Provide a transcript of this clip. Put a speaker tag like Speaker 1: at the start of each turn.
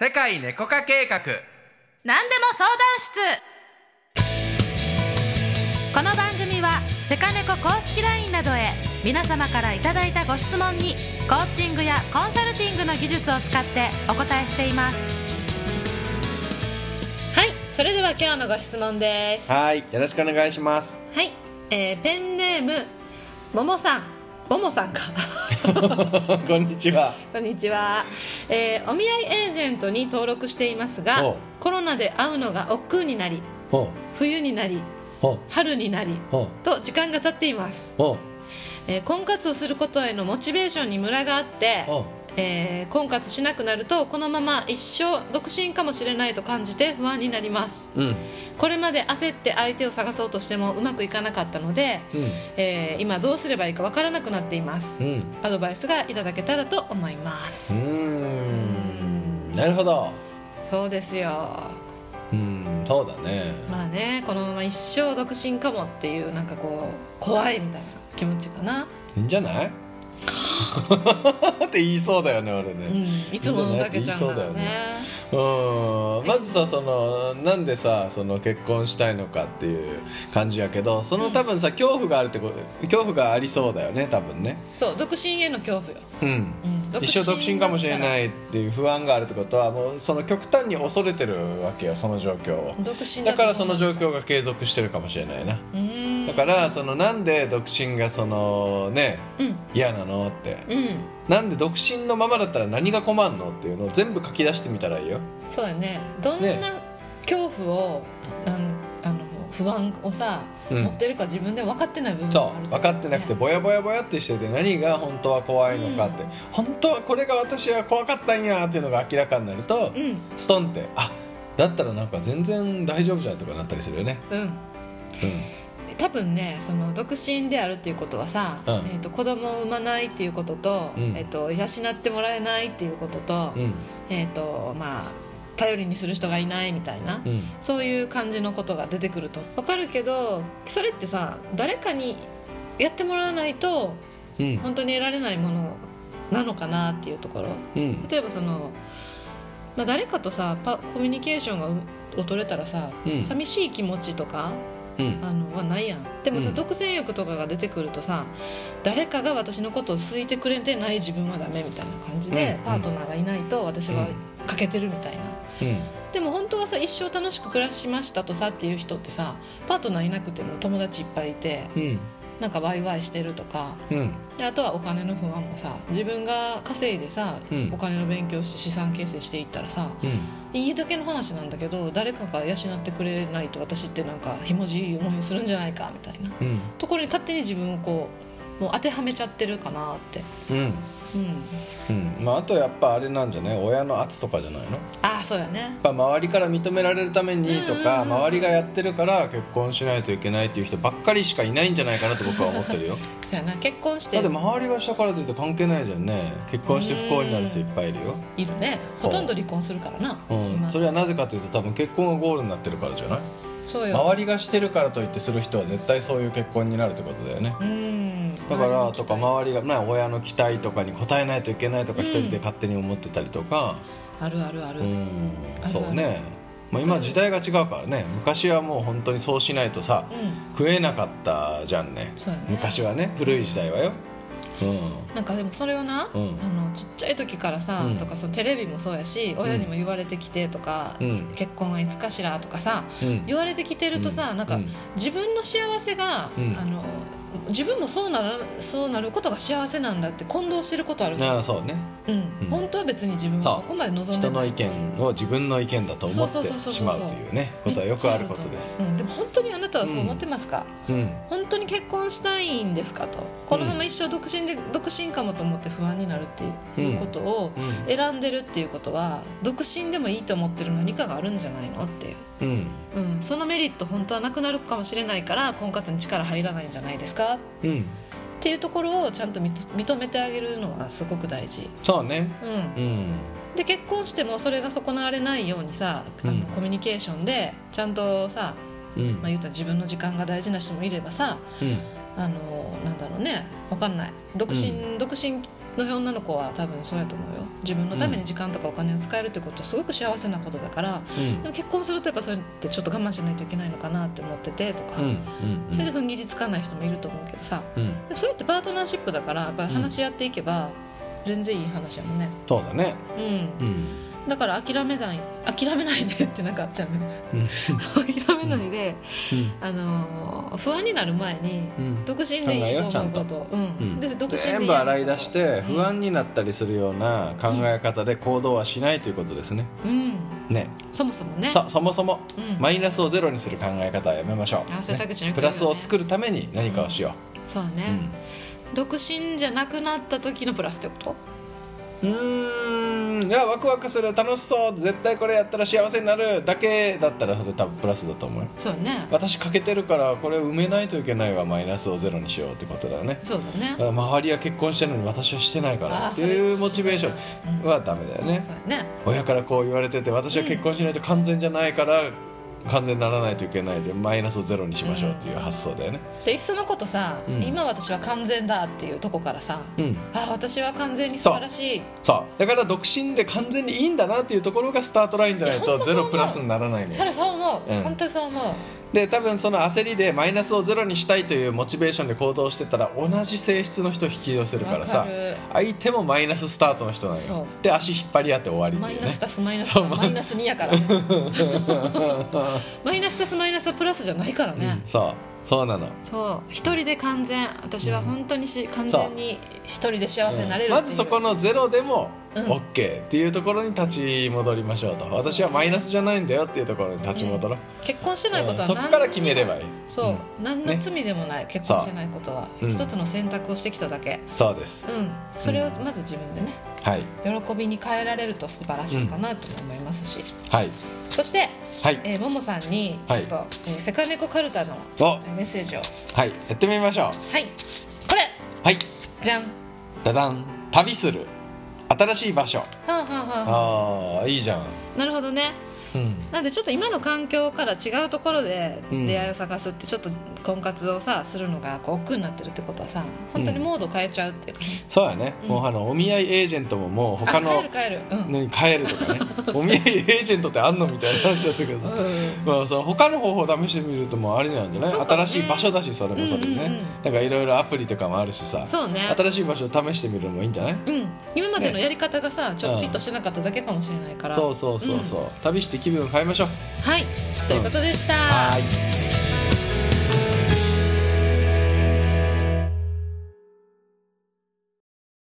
Speaker 1: 世界猫化計画。
Speaker 2: 何でも相談室。この番組はセカネコ公式 LINE などへ皆様からいただいたご質問にコーチングやコンサルティングの技術を使ってお答えしています。はいそれでは今日のご質問です。は
Speaker 1: はいよろしくお願いします。
Speaker 2: い、えーペンネームももさんももさんか。
Speaker 1: こんにちは。
Speaker 2: こんにちは、えーお見合いエージェントに登録していますが
Speaker 1: お
Speaker 2: コロナで会うのが億劫になり冬になり春になりと時間が経っています、えー婚活をすることへのモチベーションにムラがあって、
Speaker 1: ほ
Speaker 2: えー婚活しなくなるとこのまま一生独身かもしれないと感じて不安になります。
Speaker 1: ううん。
Speaker 2: これまで焦って相手を探そうとしてもうまくいかなかったので、
Speaker 1: うん。
Speaker 2: えー今どうすればいいかわからなくなっています、
Speaker 1: うん。
Speaker 2: アドバイスがいただけたらと思います、
Speaker 1: うーん。なるほど。
Speaker 2: そうですよ。
Speaker 1: うん。そうだね。
Speaker 2: まあねこのまま一生独身かもっていうなんかこう怖いみたいな気持ちかな、
Speaker 1: いいんじゃない？って言いそうだよね俺
Speaker 2: うん。
Speaker 1: ね、
Speaker 2: いつものたけちゃんだよね。
Speaker 1: うん。まずさそのなんでさその結婚したいのかっていう感じやけどその多分さ恐怖があるってこと恐怖がありそうだよね多分ね。
Speaker 2: そう独身への恐怖よ、
Speaker 1: うん。
Speaker 2: うん
Speaker 1: 一生独身かもしれ
Speaker 2: い
Speaker 1: ないっていう不安があるってことはもうその極端に恐れてるわけよその状況を。
Speaker 2: 独身
Speaker 1: だからその状
Speaker 2: 況
Speaker 1: 況が継続してるかもしれないな。
Speaker 2: うん。
Speaker 1: だからそのなんで独身がそのね
Speaker 2: うん。
Speaker 1: 嫌なのって。
Speaker 2: うん。
Speaker 1: なんで独身のままだったら何が困るのっていうのを全部書き出してみたらいいよ。
Speaker 2: そうやね。どんな
Speaker 1: ね。
Speaker 2: 恐怖をなんあの不安をさ、
Speaker 1: うん。
Speaker 2: 持ってるか自分で分かってない部分が
Speaker 1: そ
Speaker 2: あると
Speaker 1: う分かってなくてぼやぼやぼやってしてて何が本当は怖いのかって、本当はこれが私は怖かったんやっていうのが明らかになると、
Speaker 2: うん。
Speaker 1: ストンってあだったらなんか全然大丈夫じゃんとかなったりするよね。
Speaker 2: うん。
Speaker 1: うん。
Speaker 2: 多分ねその独身であるっていうことはさ、
Speaker 1: うん。
Speaker 2: えー、と子供を産まないっていうことと,、
Speaker 1: うん。
Speaker 2: えー、と養ってもらえないっていうことと,、
Speaker 1: うん。
Speaker 2: えーとまあ、頼りにする人がいないみたいな、
Speaker 1: うん。
Speaker 2: そういう感じのことが出てくると。分かるけどそれってさ誰かにやってもらわないと
Speaker 1: うん。
Speaker 2: 本当に得られないものなのかなっていうところ。
Speaker 1: うん。
Speaker 2: 例えばその、まあ、誰かとさパコミュニケーションがうを取れたらさ、
Speaker 1: うん。
Speaker 2: 寂しい気持ちとか
Speaker 1: うん。
Speaker 2: あのはないやん。でもさ、
Speaker 1: うん。
Speaker 2: 独占欲とかが出てくるとさ誰かが私のことを好いてくれてない自分はダメみたいな感じで、
Speaker 1: うん。
Speaker 2: パートナーがいないと私は欠けてるみたいな、
Speaker 1: うん。
Speaker 2: でも本当はさ一生楽しく暮らしましたとさっていう人ってさパートナーいなくても友達いっぱいいて
Speaker 1: うん。
Speaker 2: なんかワイワイしてるとか
Speaker 1: うん。
Speaker 2: であとはお金の不安もさ自分が稼いでさ、
Speaker 1: うん。
Speaker 2: お金の勉強して資産形成していったらさ
Speaker 1: うん。
Speaker 2: いいだけの話なんだけど誰かが養ってくれないと私ってなんかひもじい思いするんじゃないかみたいな
Speaker 1: うん。
Speaker 2: ところに勝手に自分をこうもう当てはめちゃってるかなって
Speaker 1: うん。まああとやっぱあれなんじゃない？親の圧とかじゃないの？やっ
Speaker 2: ああそうやね
Speaker 1: ぱ周りから認められるためにとか周りがやってるから結婚しないといけないっていう人ばっかりしかいないんじゃないかなと僕は思ってるよ。
Speaker 2: そうやな。結婚して。
Speaker 1: だって周りがしたからといって関係ないじゃんね。結婚して不幸になる人いっぱいいるよ。
Speaker 2: いるね。ほとんど離婚するからな、
Speaker 1: うん。
Speaker 2: 今
Speaker 1: それはなぜかというと多分結婚がゴールになってるからじゃない？
Speaker 2: そうよ。
Speaker 1: 周りがしてるからといってする人は絶対そういう結婚になるってことだよね。
Speaker 2: うん
Speaker 1: だからとか
Speaker 2: ま
Speaker 1: 周りが、ね、親の期待とかに応えないといけないとか一人で勝手に思ってたりとか。
Speaker 2: あるあるある、
Speaker 1: うん。そうね、まあ、今時代が違うからね。昔はもう本当にそうしないとさ
Speaker 2: うん。
Speaker 1: 食えなかったじゃんね。
Speaker 2: ね。
Speaker 1: 昔はね古い時代はよ。う
Speaker 2: なんかでもそれをな、
Speaker 1: うん。
Speaker 2: あのちっちゃい時からさ、
Speaker 1: うん。
Speaker 2: とかそのテレビもそうやし親にも言われてきてとか、
Speaker 1: うん。
Speaker 2: 結婚はいつかしらとかさ
Speaker 1: んうん。
Speaker 2: 言われてきてるとさ、なんか、
Speaker 1: うん。
Speaker 2: 自分の幸せが、
Speaker 1: うん。
Speaker 2: あの自分もそうならそうなることが幸せなんだって混同してることある
Speaker 1: ああそうね。
Speaker 2: うん。
Speaker 1: うん。
Speaker 2: 本当は別に自分は
Speaker 1: そ
Speaker 2: こまで望んでない。
Speaker 1: 人の意見を自分の意見だと思ってしまうというね。ことはよくあることです。
Speaker 2: うん、でも本当にあなたはそう思ってますか、
Speaker 1: うん。
Speaker 2: 本当に結婚したいんですかと。このまま一生独身で、独身かもと思って不安になるっていうことを
Speaker 1: うん。
Speaker 2: 選んでるっていうことは独身でもいいと思ってる何かがあるんじゃないのっていう、
Speaker 1: うん。
Speaker 2: うん、そのメリット本当はなくなるかもしれないから婚活に力入らないんじゃないですか？
Speaker 1: うん。
Speaker 2: っていうところをちゃんと認めてあげるのはすごく大事、
Speaker 1: そうね。
Speaker 2: うん、
Speaker 1: うん。
Speaker 2: で結婚してもそれが損なわれないようにさ、あ
Speaker 1: うん。
Speaker 2: のコミュニケーションでちゃんとさ、
Speaker 1: うん。
Speaker 2: まあ、言ったら自分の時間が大事な人もいればさ
Speaker 1: うん。
Speaker 2: あのなんだろうね。わかんない。独身、独身の女の子は多分そうやと思うよ。自分のために時間とかお金を使えるってことはすごく幸せなことだから、
Speaker 1: うん。
Speaker 2: でも結婚するとやっぱそうやってちょっと我慢しないといけないのかなって思っててとか、それで踏ん切りつかない人もいると思うけどさ。
Speaker 1: うん。
Speaker 2: それってパートナーシップだからやっぱり話し合っていけば全然いい話やもんね。
Speaker 1: そうだね。
Speaker 2: うん。
Speaker 1: うん
Speaker 2: だから諦めない諦めないでってなんかあったよ。ね
Speaker 1: うん。
Speaker 2: 諦めないで、あのー不安になる前に、
Speaker 1: うん。
Speaker 2: 独身でいいと思うこと。うん
Speaker 1: うん。
Speaker 2: で独身で
Speaker 1: 全部洗い出して不安になったりするような考え方で行動はしないということですね。
Speaker 2: うん。
Speaker 1: ね。
Speaker 2: そもそもね。
Speaker 1: そそもそも
Speaker 2: うん。
Speaker 1: マイナスをゼロにする考え方はやめましょう、
Speaker 2: 田口のよく言うよね
Speaker 1: プラスを作るために何かをしよ
Speaker 2: そうね、独身じゃなくなった時のプラスってこと？
Speaker 1: うんいやワクワクする楽しそう絶対これやったら幸せになるだけだったらそれ多分プラスだと思うよ。
Speaker 2: そうだね。
Speaker 1: 私欠けてるからこれ埋めないといけないわマイナスをゼロにしようってことだよね。
Speaker 2: そうだね。
Speaker 1: だ周りは結婚してるのに私はしてないから。っていうモチベーション。はダメだよね。
Speaker 2: そうだね。
Speaker 1: 親からこう言われてて私は結婚しないと完全じゃないから完全にならないといけないでマイナスをゼロにしましょうっていう発想だよね。
Speaker 2: でいっそのことさ、
Speaker 1: うん。
Speaker 2: 今私は完全だっていうとこからさ、
Speaker 1: うん。
Speaker 2: あ私は完全に素晴らしい。
Speaker 1: そう。だから独身で完全にいいんだなっていうところがスタートラインじゃないとゼロプラスにならないのよ。
Speaker 2: それそう思う、
Speaker 1: うん。
Speaker 2: 本当にそう思う
Speaker 1: で多分その焦りでマイナスをゼロにしたいというモチベーションで行動してたら同じ性質の人を引き寄せるからさ相手もマイナススタートの人なのよ。で足引っ張り合って終わりっていうね。
Speaker 2: マイナス足すマイナスマイナス2やからね。マイナス足すマイナスはプラスじゃないからね、
Speaker 1: そう。そうなの。
Speaker 2: そう。一人で完全私は本当にし、完全に一人で幸せになれるう、
Speaker 1: まずそこのゼロでも
Speaker 2: うん
Speaker 1: OK っていうところに立ち戻りましょうと。私はマイナスじゃないんだよっていうところに立ち戻ろう、
Speaker 2: 結婚してないことは何
Speaker 1: そこから決めればいい。
Speaker 2: そう、
Speaker 1: うん。
Speaker 2: 何の罪でもない、結婚してないことは、
Speaker 1: う。ん。
Speaker 2: 一つの選択をしてきただけ。
Speaker 1: そうです。
Speaker 2: うん。それをまず自分でね。
Speaker 1: はい。
Speaker 2: 喜びに変えられると素晴らしいかなと思いますし、
Speaker 1: はい。
Speaker 2: そして、
Speaker 1: はい。
Speaker 2: えー、ももさんにちょっと、えーセカネコカルタのメッセージを。
Speaker 1: はい。やってみましょう。
Speaker 2: はい。これ。
Speaker 1: はい。
Speaker 2: じゃん。は
Speaker 1: ダダン。旅する新しい場所。
Speaker 2: あはあはあ
Speaker 1: あ。あいいじゃん。
Speaker 2: なるほどね。
Speaker 1: うん。
Speaker 2: なんでちょっと今の環境から違うところで
Speaker 1: うん
Speaker 2: 出会いを探すってちょっと婚活をさするのがこう億劫になってるってことはさ本当にモード変えちゃうっていう。
Speaker 1: そうやね、
Speaker 2: うん。
Speaker 1: もうあのお見合いエージェントももう他
Speaker 2: あ
Speaker 1: の
Speaker 2: 帰る帰る。うん、
Speaker 1: に変えるとかね。お見合いエージェントってあんのみたいな話だったけどさ、まあ、その他の方法を試してみるともうあれなんじゃない、
Speaker 2: そうかもね。
Speaker 1: 新しい場所だしそれもそれでね、
Speaker 2: うん。うんうん
Speaker 1: なんかいろいろアプリとかもあるしさ。
Speaker 2: そうね。
Speaker 1: 新しい場所を試してみるのもいいんじゃない？
Speaker 2: うん、今までのやり方がさ、ちょっとフィットしてなかっただけかもしれないから。
Speaker 1: そうそうそうそう、旅して気分を変えましょう。
Speaker 2: はい。ということでした、
Speaker 1: はーい